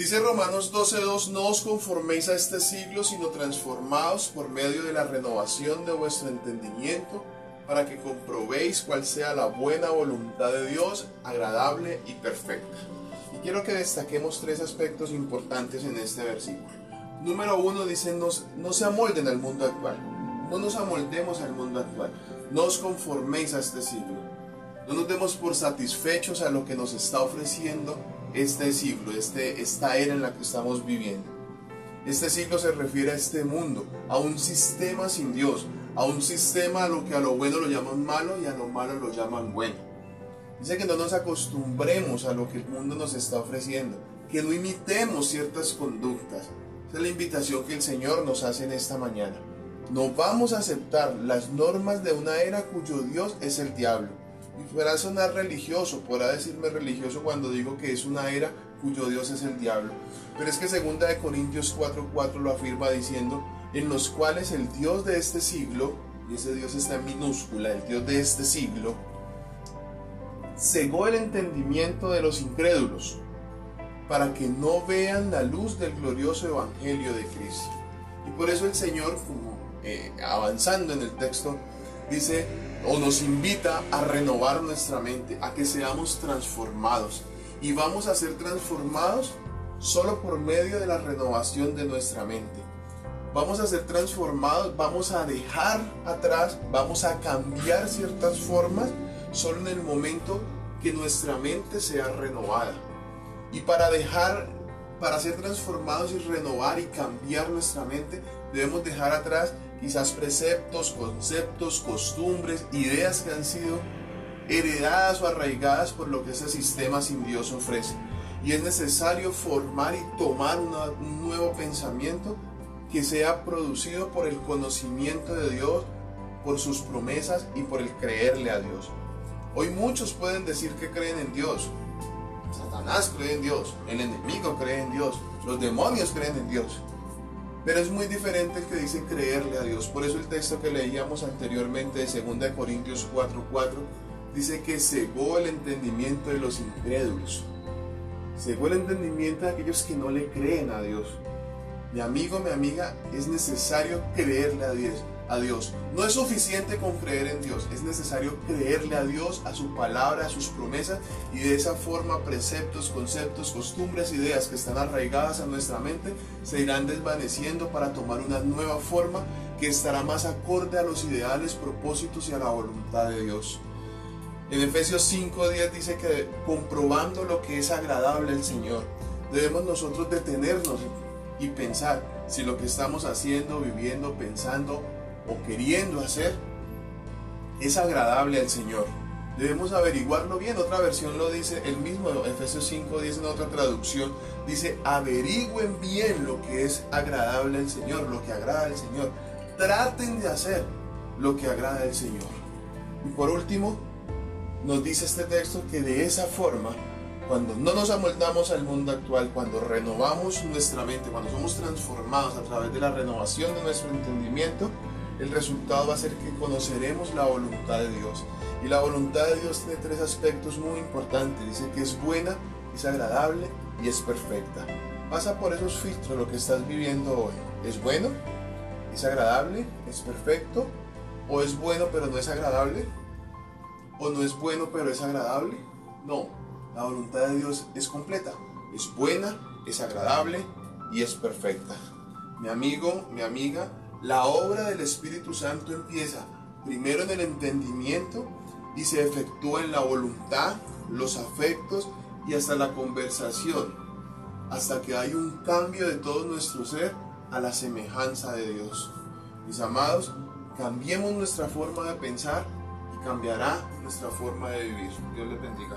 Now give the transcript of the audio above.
Dice Romanos 12:2, no os conforméis a este siglo, sino transformaos por medio de la renovación de vuestro entendimiento, para que comprobéis cuál sea la buena voluntad de Dios, agradable y perfecta. Y quiero que destaquemos tres aspectos importantes en este versículo. Número uno dice, no se amolden al mundo actual. No nos amoldemos al mundo actual. No os conforméis a este siglo. No nos demos por satisfechos a lo que nos está ofreciendo este siglo, este, esta era en la que estamos viviendo. Este siglo se refiere a este mundo, a un sistema sin Dios, a un sistema a lo que a lo bueno lo llaman malo y a lo malo lo llaman bueno. Dice que no nos acostumbremos a lo que el mundo nos está ofreciendo, que no imitemos ciertas conductas. Esa es la invitación que el Señor nos hace en esta mañana. No vamos a aceptar las normas de una era cuyo Dios es el diablo y podrá sonar religioso, podrá decirme religioso cuando digo que es una era cuyo Dios es el diablo. Pero es que segunda de Corintios 4:4 lo afirma diciendo, en los cuales el Dios de este siglo, y ese Dios está en minúscula, el Dios de este siglo, cegó el entendimiento de los incrédulos, para que no vean la luz del glorioso evangelio de Cristo. Y por eso el Señor, como eh, avanzando en el texto, dice, o nos invita a renovar nuestra mente, a que seamos transformados. Y vamos a ser transformados solo por medio de la renovación de nuestra mente. Vamos a ser transformados, vamos a dejar atrás, vamos a cambiar ciertas formas solo en el momento que nuestra mente sea renovada. Y para dejar, para ser transformados y renovar y cambiar nuestra mente, debemos dejar atrás quizás preceptos, conceptos, costumbres, ideas que han sido heredadas o arraigadas por lo que ese sistema sin Dios ofrece. Y es necesario formar y tomar un nuevo pensamiento que sea producido por el conocimiento de Dios, por sus promesas y por el creerle a Dios. Hoy muchos pueden decir que creen en Dios. Satanás cree en Dios, el enemigo cree en Dios, los demonios creen en Dios. Pero es muy diferente el que dice creerle a Dios. Por eso el texto que leíamos anteriormente de 2 Corintios 4:4 dice que cegó el entendimiento de los incrédulos. Cegó el entendimiento de aquellos que no le creen a Dios. Mi amigo, mi amiga, es necesario creerle a Dios a Dios. No es suficiente con creer en Dios, es necesario creerle a Dios, a su palabra, a sus promesas y de esa forma preceptos, conceptos, costumbres, ideas que están arraigadas a nuestra mente se irán desvaneciendo para tomar una nueva forma que estará más acorde a los ideales, propósitos y a la voluntad de Dios. En Efesios 5:10 dice que comprobando lo que es agradable al Señor, debemos nosotros detenernos y pensar si lo que estamos haciendo, viviendo, pensando o queriendo hacer es agradable al Señor. Debemos averiguarlo bien. Otra versión lo dice el mismo, Efesios 5 dice en otra traducción, dice, averigüen bien lo que es agradable al Señor, lo que agrada al Señor. Traten de hacer lo que agrada al Señor. Y por último, nos dice este texto que de esa forma, cuando no nos amoldamos al mundo actual, cuando renovamos nuestra mente, cuando somos transformados a través de la renovación de nuestro entendimiento, el resultado va a ser que conoceremos la voluntad de Dios. Y la voluntad de Dios tiene tres aspectos muy importantes. Dice que es buena, es agradable y es perfecta. Pasa por esos filtros lo que estás viviendo hoy. ¿Es bueno? ¿Es agradable? ¿Es perfecto? ¿O es bueno pero no es agradable? ¿O no es bueno pero es agradable? No, la voluntad de Dios es completa. Es buena, es agradable y es perfecta. Mi amigo, mi amiga, la obra del Espíritu Santo empieza primero en el entendimiento y se efectúa en la voluntad, los afectos y hasta la conversación, hasta que hay un cambio de todo nuestro ser a la semejanza de Dios. Mis amados, cambiemos nuestra forma de pensar y cambiará nuestra forma de vivir. Dios les bendiga.